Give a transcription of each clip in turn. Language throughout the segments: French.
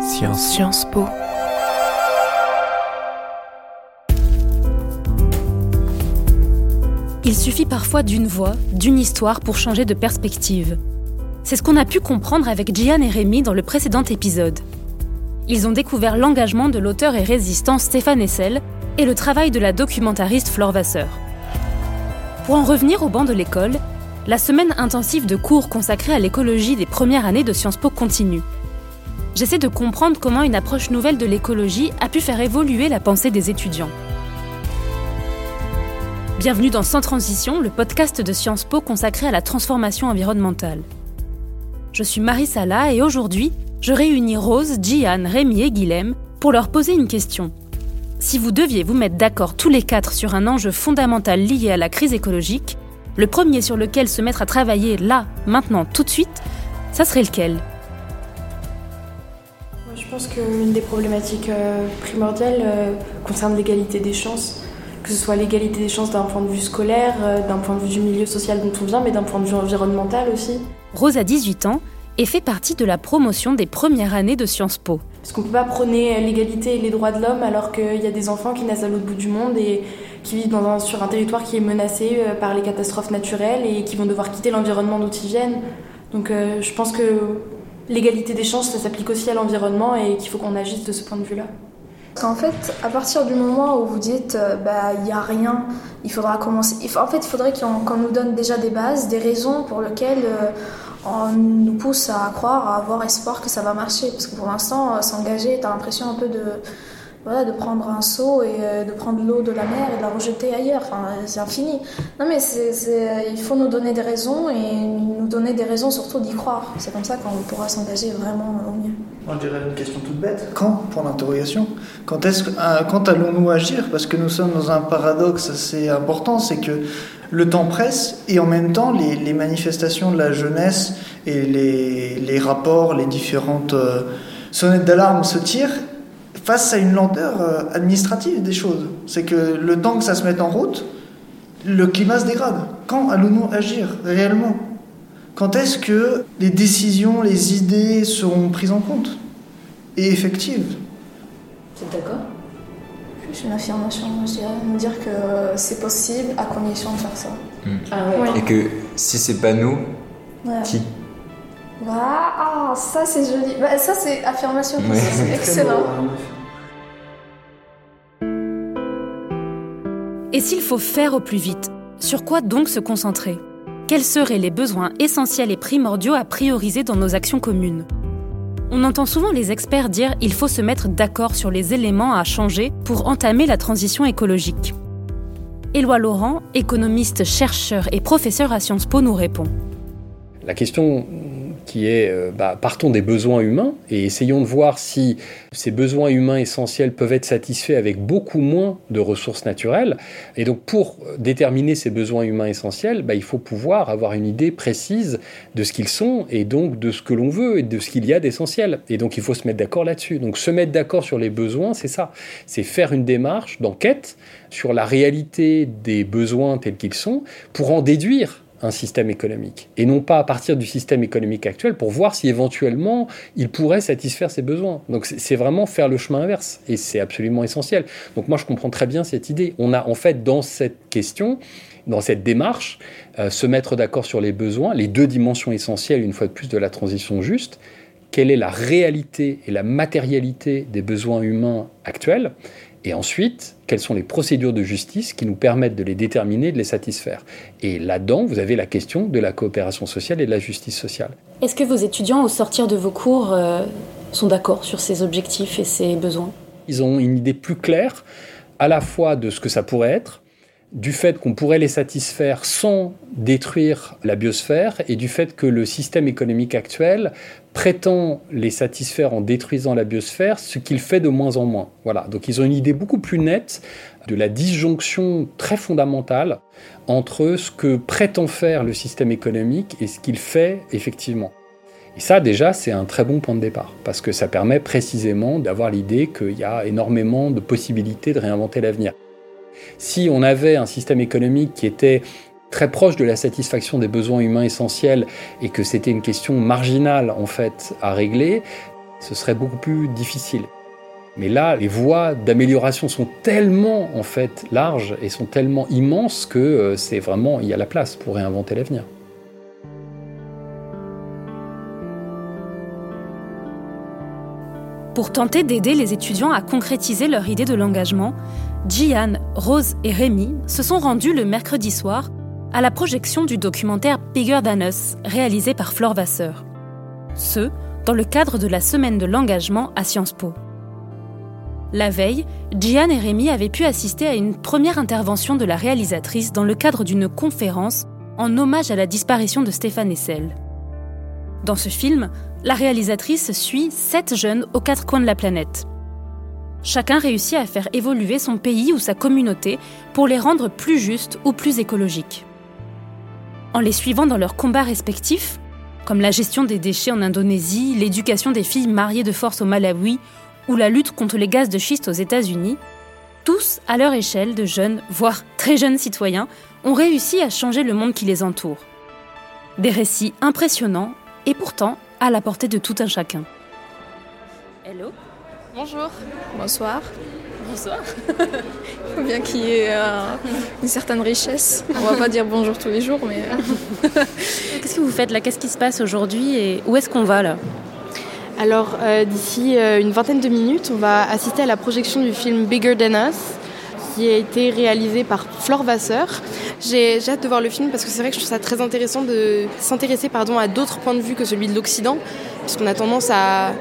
Sciences. Sciences Po. Il suffit parfois d'une voix, d'une histoire pour changer de perspective. C'est ce qu'on a pu comprendre avec Gian et Rémi dans le précédent épisode. Ils ont découvert l'engagement de l'auteur et résistant Stéphane Essel et le travail de la documentariste Flore Vasseur. Pour en revenir au banc de l'école, la semaine intensive de cours consacrée à l'écologie des premières années de Sciences Po continue. J'essaie de comprendre comment une approche nouvelle de l'écologie a pu faire évoluer la pensée des étudiants. Bienvenue dans Sans Transition, le podcast de Sciences Po consacré à la transformation environnementale. Je suis Marie Sala et aujourd'hui, je réunis Rose, Gian, Rémi et Guilhem pour leur poser une question. Si vous deviez vous mettre d'accord tous les quatre sur un enjeu fondamental lié à la crise écologique, le premier sur lequel se mettre à travailler là, maintenant, tout de suite, ça serait lequel? Je pense qu'une des problématiques euh, primordiales euh, concerne l'égalité des chances, que ce soit l'égalité des chances d'un point de vue scolaire, euh, d'un point de vue du milieu social dont on vient, mais d'un point de vue environnemental aussi. Rose a 18 ans et fait partie de la promotion des premières années de Sciences Po. Parce qu'on ne peut pas prôner l'égalité et les droits de l'homme alors qu'il y a des enfants qui naissent à l'autre bout du monde et qui vivent dans un, sur un territoire qui est menacé par les catastrophes naturelles et qui vont devoir quitter l'environnement d'où ils viennent. Donc euh, je pense que l'égalité des chances, ça s'applique aussi à l'environnement et qu'il faut qu'on agisse de ce point de vue-là. Parce qu'en fait, à partir du moment où vous dites euh, bah il n'y a rien, il faudra commencer. en fait, il faudrait qu'on nous donne déjà des bases, des raisons pour lesquelles on nous pousse à croire, à avoir espoir que ça va marcher. Parce que pour l'instant, s'engager, tu as l'impression un peu de voilà, de prendre un seau et euh, de prendre l'eau de la mer et de la rejeter ailleurs. Enfin, c'est infini. Non, mais il faut nous donner des raisons et nous donner des raisons surtout d'y croire. C'est comme ça qu'on pourra s'engager vraiment au mieux. On dirait une question toute bête. Quand Pour l'interrogation. Quand, est-ce, euh, quand allons-nous agir? Parce que nous sommes dans un paradoxe assez important, c'est que le temps presse et en même temps les, les manifestations de la jeunesse et les, les rapports, les différentes euh, sonnettes d'alarme se tirent face à une lenteur euh, administrative des choses. C'est que le temps que ça se mette en route, le climat se dégrade. Quand allons-nous agir réellement? Quand est-ce que les décisions, les idées seront prises en compte et effectives? Vous êtes d'accord? Juste une affirmation, je dirais, me dire que c'est possible à condition de faire ça. Hmm. Ah et que si c'est pas nous, qui? Ah, ça c'est joli. Bah, ça c'est affirmation, c'est excellent. Et s'il faut faire au plus vite, sur quoi donc se concentrer? Quels seraient les besoins essentiels et primordiaux à prioriser dans nos actions communes? On entend souvent les experts dire il faut se mettre d'accord sur les éléments à changer pour entamer la transition écologique. Éloi Laurent, économiste, chercheur et professeur à Sciences Po, nous répond. La question qui est euh, bah, partons des besoins humains et essayons de voir si ces besoins humains essentiels peuvent être satisfaits avec beaucoup moins de ressources naturelles. Et donc pour déterminer ces besoins humains essentiels, bah, il faut pouvoir avoir une idée précise de ce qu'ils sont et donc de ce que l'on veut et de ce qu'il y a d'essentiel. Et donc il faut se mettre d'accord là-dessus. Donc se mettre d'accord sur les besoins, c'est ça. C'est faire une démarche d'enquête sur la réalité des besoins tels qu'ils sont pour en déduire un système économique, et non pas à partir du système économique actuel pour voir si éventuellement il pourrait satisfaire ses besoins. Donc c'est vraiment faire le chemin inverse, et c'est absolument essentiel. Donc moi je comprends très bien cette idée. On a en fait dans cette question, dans cette démarche, euh, se mettre d'accord sur les besoins, les deux dimensions essentielles une fois de plus de la transition juste, quelle est la réalité et la matérialité des besoins humains actuels, et ensuite, quelles sont les procédures de justice qui nous permettent de les déterminer, de les satisfaire? Et là-dedans, vous avez la question de la coopération sociale et de la justice sociale. Est-ce que vos étudiants, au sortir de vos cours, euh, sont d'accord sur ces objectifs et ces besoins? Ils ont une idée plus claire à la fois de ce que ça pourrait être, du fait qu'on pourrait les satisfaire sans détruire la biosphère et du fait que le système économique actuel prétend les satisfaire en détruisant la biosphère, ce qu'il fait de moins en moins. Voilà, donc ils ont une idée beaucoup plus nette de la disjonction très fondamentale entre ce que prétend faire le système économique et ce qu'il fait effectivement. Et ça, déjà, c'est un très bon point de départ, parce que ça permet précisément d'avoir l'idée qu'il y a énormément de possibilités de réinventer l'avenir. Si on avait un système économique qui était très proche de la satisfaction des besoins humains essentiels et que c'était une question marginale en fait à régler, ce serait beaucoup plus difficile. Mais là, les voies d'amélioration sont tellement en fait larges et sont tellement immenses que euh, c'est vraiment il y a la place pour réinventer l'avenir. Pour tenter d'aider les étudiants à concrétiser leur idée de l'engagement, Gian, Rose et Rémi se sont rendus le mercredi soir à la projection du documentaire Bigger Than réalisé par Flore Vasseur. Ce, dans le cadre de la semaine de l'engagement à Sciences Po. La veille, Gian et Rémi avaient pu assister à une première intervention de la réalisatrice dans le cadre d'une conférence en hommage à la disparition de Stéphane Essel. Dans ce film, la réalisatrice suit sept jeunes aux quatre coins de la planète. Chacun réussit à faire évoluer son pays ou sa communauté pour les rendre plus justes ou plus écologiques. En les suivant dans leurs combats respectifs, comme la gestion des déchets en Indonésie, l'éducation des filles mariées de force au Malawi ou la lutte contre les gaz de schiste aux États-Unis, tous, à leur échelle de jeunes, voire très jeunes citoyens, ont réussi à changer le monde qui les entoure. Des récits impressionnants et pourtant à la portée de tout un chacun. Hello? Bonjour. Bonsoir. Bonsoir. Il faut bien qu'il y ait euh, une certaine richesse. On va pas dire bonjour tous les jours, mais. euh. Qu'est-ce que vous faites là? Qu'est-ce qui se passe aujourd'hui et où est-ce qu'on va là? Alors, euh, d'ici euh, une vingtaine de minutes, on va assister à la projection du film Bigger Than Us, qui a été réalisé par Flore Vasseur. J'ai j'ai hâte de voir le film parce que c'est vrai que je trouve ça très intéressant de s'intéresser pardon, à d'autres points de vue que celui de l'Occident, puisqu'on a tendance à,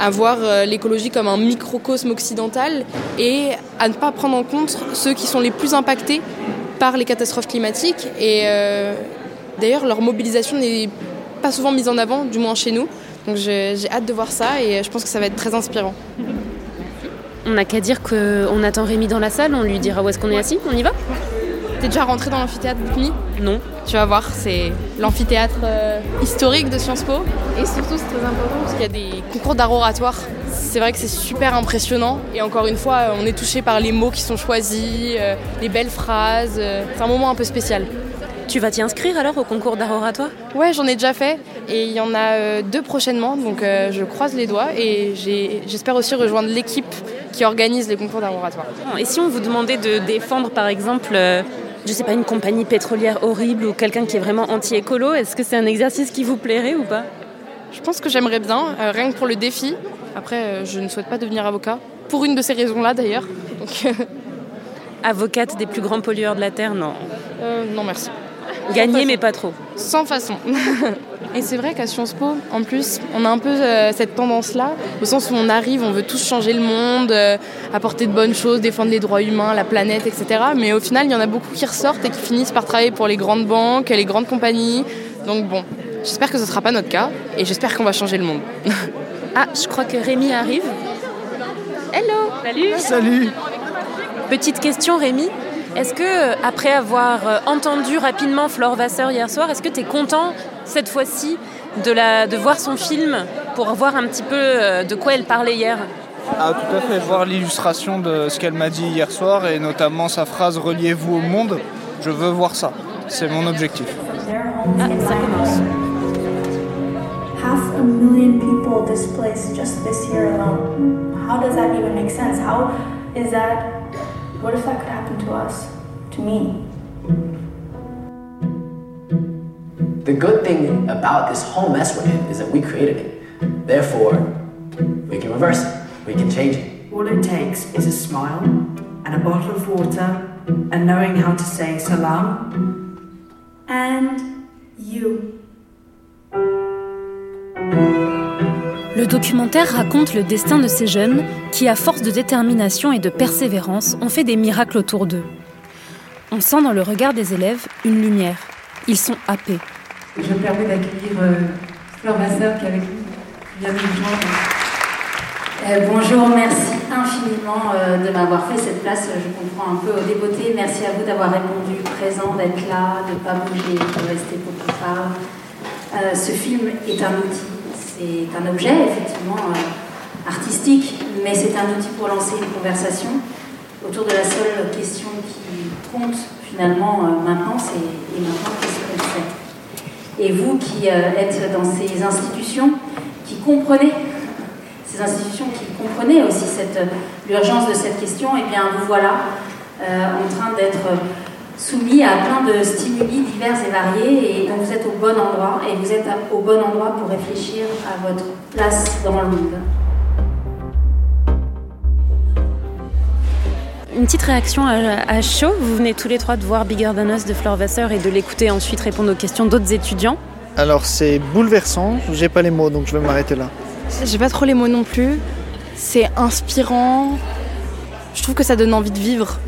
à voir euh, l'écologie comme un microcosme occidental et à ne pas prendre en compte ceux qui sont les plus impactés par les catastrophes climatiques. Et euh, d'ailleurs, leur mobilisation n'est pas souvent mise en avant, du moins chez nous. Donc j'ai j'ai hâte de voir ça et je pense que ça va être très inspirant. On n'a qu'à dire qu'on attend Rémi dans la salle, on lui dira où est-ce qu'on est assis, on y va? T'es déjà rentré dans l'amphithéâtre Boukni Non. Tu vas voir, c'est l'amphithéâtre euh, historique de Sciences Po. Et surtout, c'est très important parce qu'il y a des concours d'art oratoire. C'est vrai que c'est super impressionnant. Et encore une fois, on est touché par les mots qui sont choisis, euh, les belles phrases. euh, c'est un moment un peu spécial. Tu vas t'y inscrire alors au concours d'art oratoire? Ouais, j'en ai déjà fait. Et il y en a euh, deux prochainement. Donc euh, je croise les doigts. Et j'espère aussi rejoindre l'équipe qui organise les concours d'art oratoire. Et si on vous demandait de défendre par exemple, euh, je sais pas, une compagnie pétrolière horrible ou quelqu'un qui est vraiment anti-écolo, est-ce que c'est un exercice qui vous plairait ou pas? Je pense que j'aimerais bien, euh, rien que pour le défi. Après, euh, je ne souhaite pas devenir avocat. Pour une de ces raisons-là d'ailleurs. Donc, euh, Avocate des plus grands pollueurs de la Terre, non. euh, non merci. Gagner mais pas trop. Sans façon. Et c'est vrai qu'à Sciences Po, en plus, on a un peu euh, cette tendance-là, au sens où on arrive, on veut tous changer le monde, euh, apporter de bonnes choses, défendre les droits humains, la planète, etc. Mais au final, il y en a beaucoup qui ressortent et qui finissent par travailler pour les grandes banques, les grandes compagnies. Donc bon, j'espère que ce ne sera pas notre cas et j'espère qu'on va changer le monde. Ah, je crois que Rémi arrive. Hello Salut Salut Petite question Rémi, est-ce que après avoir euh, entendu rapidement Flore Vasseur hier soir, est-ce que tu es content cette fois-ci de, la, de voir son film pour voir un petit peu euh, de quoi elle parlait hier? Ah, tout à fait. Voir l'illustration de ce qu'elle m'a dit hier soir et notamment sa phrase Reliez-vous au monde. Je veux voir ça. C'est mon objectif. Ah, ça commence. half a million people displaced just this year alone. How does that even make sense? How is that? What if that could happen? To us? To me? The good thing about this whole mess we're in is that we created it. Therefore, we can reverse it. We can change it. All it takes is a smile and a bottle of water and knowing how to say salam. And you. Le documentaire raconte le destin de ces jeunes qui, à force de détermination et de persévérance, ont fait des miracles autour d'eux. On sent dans le regard des élèves une lumière. Ils sont happés. Je me permets d'accueillir euh, Fleur qui est avec nous. Euh, bonjour, merci infiniment euh, de m'avoir fait cette place. Je comprends un peu au débeauté. Merci à vous d'avoir répondu présent, d'être là, de ne pas bouger, de rester pour qu'on parle. Ce film est un outil, c'est un objet effectivement euh, artistique, mais c'est un outil pour lancer une conversation autour de la seule question qui compte finalement euh, maintenant, c'est maintenant qu'est-ce qu'on fait? Et vous qui euh, êtes dans ces institutions, qui comprenez ces institutions qui comprenaient aussi l'urgence de cette question, et eh bien vous voilà en train d'être soumis à plein de stimuli divers et variés, et donc vous êtes au bon endroit, et vous êtes au bon endroit pour réfléchir à votre place dans le monde. Une petite réaction à, chaud. Vous venez tous les trois de voir Bigger Than Us de Fleur Vasseur et de l'écouter ensuite répondre aux questions d'autres étudiants. Alors c'est bouleversant, j'ai pas les mots donc je vais m'arrêter là. J'ai pas trop les mots non plus. C'est inspirant. Je trouve que ça donne envie de vivre.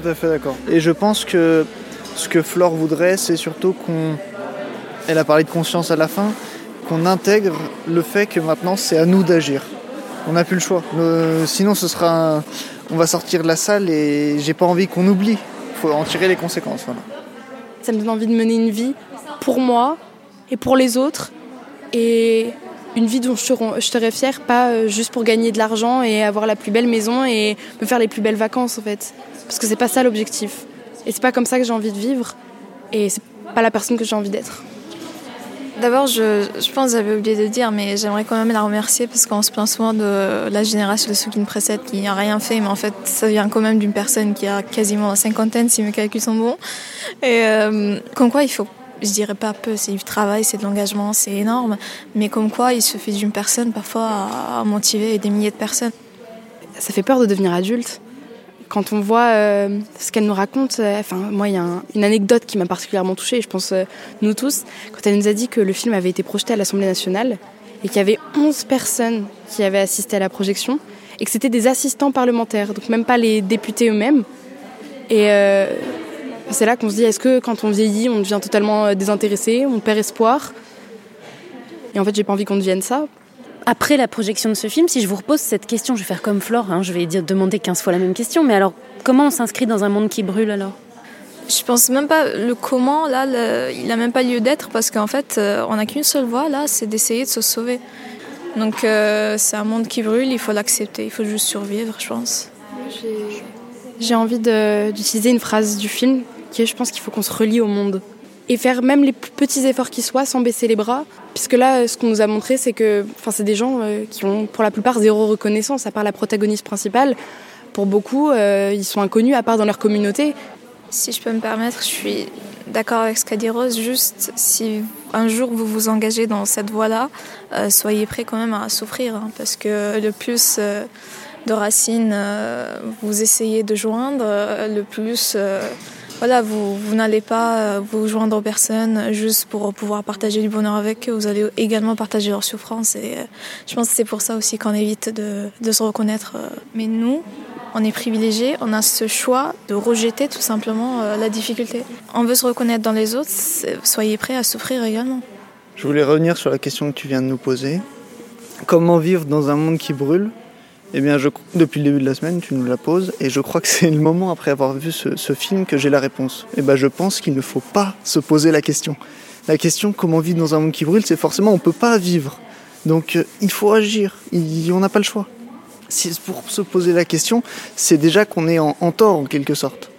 Tout à fait d'accord. Et je pense que ce que Flore voudrait, c'est surtout qu'on. Elle a parlé de conscience à la fin, qu'on intègre le fait que maintenant c'est à nous d'agir. On n'a plus le choix. sinon, ce sera. On va sortir de la salle et j'ai pas envie qu'on oublie. Il faut en tirer les conséquences. Ça me donne envie de mener une vie pour moi et pour les autres. Et une vie dont je serais fière, pas euh, juste pour gagner de l'argent et avoir la plus belle maison et me faire les plus belles vacances en fait. Parce que c'est pas ça l'objectif. Et c'est pas comme ça que j'ai envie de vivre. Et c'est pas la personne que j'ai envie d'être. D'abord, je, pense que j'avais oublié de dire, mais j'aimerais quand même la remercier parce qu'on se plaint souvent de la génération de ceux qui nous précèdent qui n'a rien fait, mais en fait, ça vient quand même d'une personne qui a quasiment cinquantaine, si mes calculs sont bons. Et euh, comme quoi, il faut, je dirais pas peu, c'est du travail, c'est de l'engagement, c'est énorme, mais comme quoi, il suffit d'une personne parfois à motiver des milliers de personnes. Ça fait peur de devenir adulte quand on voit euh, ce qu'elle nous raconte, euh, enfin moi il y a une anecdote qui m'a particulièrement touchée, je pense euh, nous tous, quand elle nous a dit que le film avait été projeté à l'Assemblée nationale et qu'il y avait 11 personnes qui avaient assisté à la projection et que c'était des assistants parlementaires, donc même pas les députés eux-mêmes. Et c'est là qu'on se dit, est-ce que quand on vieillit, on devient totalement désintéressé, on perd espoir? Et en fait, j'ai pas envie qu'on devienne ça. Après la projection de ce film, si je vous repose cette question, je vais faire comme Flore, hein, je vais dire, demander 15 fois la même question, mais alors comment on s'inscrit dans un monde qui brûle alors? Je pense même pas le comment là, il n'a même pas lieu d'être parce qu'en fait, euh, on n'a qu'une seule voie là, c'est d'essayer de se sauver. Donc euh, c'est un monde qui brûle, il faut l'accepter, il faut juste survivre, je pense. J'ai envie d'utiliser une phrase du film je pense qu'il faut qu'on se relie au monde et faire même les petits efforts qui soient sans baisser les bras. Puisque là, ce qu'on nous a montré, c'est que enfin, c'est des gens euh, qui ont pour la plupart zéro reconnaissance, à part la protagoniste principale. Pour beaucoup, euh, ils sont inconnus, à part dans leur communauté. Si je peux me permettre, je suis d'accord avec ce qu'a dit Rose. Juste, si un jour vous vous engagez dans cette voie-là, euh, soyez prêts quand même à souffrir. Hein, parce que le plus de racines vous essayez de joindre, le plus voilà, vous, vous n'allez pas euh, vous joindre aux personnes juste pour pouvoir partager du bonheur avec eux, vous allez également partager leur souffrance. Et euh, je pense que c'est pour ça aussi qu'on évite de, se reconnaître. Euh. Mais nous, on est privilégiés, on a ce choix de rejeter tout simplement la difficulté. On veut se reconnaître dans les autres, soyez prêts à souffrir également. Je voulais revenir sur la question que tu viens de nous poser. Comment vivre dans un monde qui brûle eh bien, je, depuis le début de la semaine, tu nous la poses, et je crois que c'est le moment, après avoir vu ce, film, que j'ai la réponse. Eh bien, je pense qu'il ne faut pas se poser la question. La question, comment vivre dans un monde qui brûle, c'est forcément, on ne peut pas vivre. Donc, euh, il faut agir. on n'a pas le choix. Si pour se poser la question, c'est déjà qu'on est en, en tort, en quelque sorte.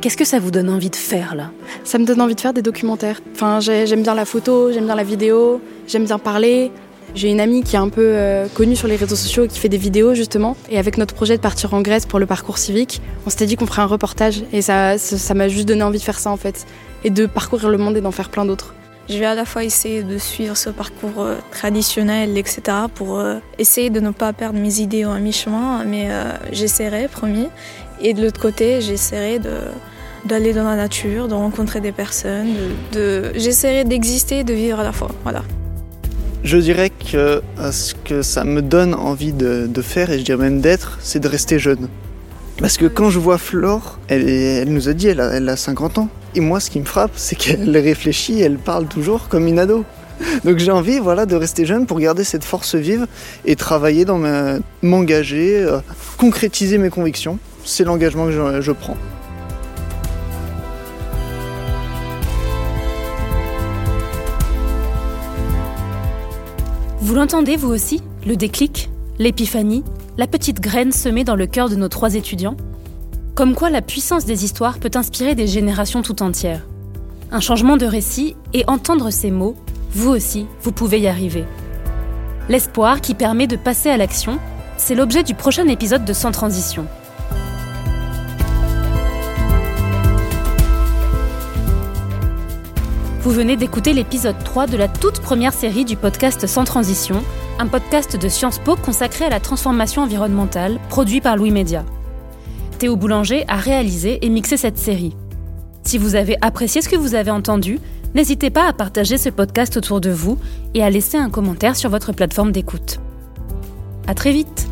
Qu'est-ce que ça vous donne envie de faire là? Ça me donne envie de faire des documentaires. Enfin, j'aime bien la photo, j'aime bien la vidéo, j'aime bien parler, j'ai une amie qui est un peu euh, connue sur les réseaux sociaux et qui fait des vidéos justement. Et avec notre projet de partir en Grèce pour le parcours civique, on s'était dit qu'on ferait un reportage. Et ça, m'a juste donné envie de faire ça en fait. Et de parcourir le monde et d'en faire plein d'autres. Je vais à la fois essayer de suivre ce parcours euh, traditionnel, etc., pour euh, essayer de ne pas perdre mes idéaux à mi-chemin, mais j'essaierai, promis. Et de l'autre côté, j'essaierai d'aller dans la nature, de rencontrer des personnes, de, de... j'essaierai d'exister de vivre à la fois. Voilà. Je dirais que ce que ça me donne envie de, faire, et je dirais même d'être, c'est de rester jeune. Parce que quand je vois Flore, elle, nous a dit, elle a, elle a 50 ans. Et moi, ce qui me frappe, c'est qu'elle réfléchit, elle parle toujours comme une ado. Donc j'ai envie voilà, de rester jeune pour garder cette force vive et travailler dans m'engager, euh, concrétiser mes convictions. C'est l'engagement que je prends. Vous l'entendez vous aussi Le déclic L'épiphanie La petite graine semée dans le cœur de nos trois étudiants? Comme quoi la puissance des histoires peut inspirer des générations tout entières. Un changement de récit et entendre ces mots, vous aussi, vous pouvez y arriver. L'espoir qui permet de passer à l'action, c'est l'objet du prochain épisode de Sans Transition. Vous venez d'écouter l'épisode 3 de la toute première série du podcast Sans Transition, un podcast de Sciences Po consacré à la transformation environnementale, produit par Louis Média. Théo Boulanger a réalisé et mixé cette série. Si vous avez apprécié ce que vous avez entendu, n'hésitez pas à partager ce podcast autour de vous et à laisser un commentaire sur votre plateforme d'écoute. À très vite!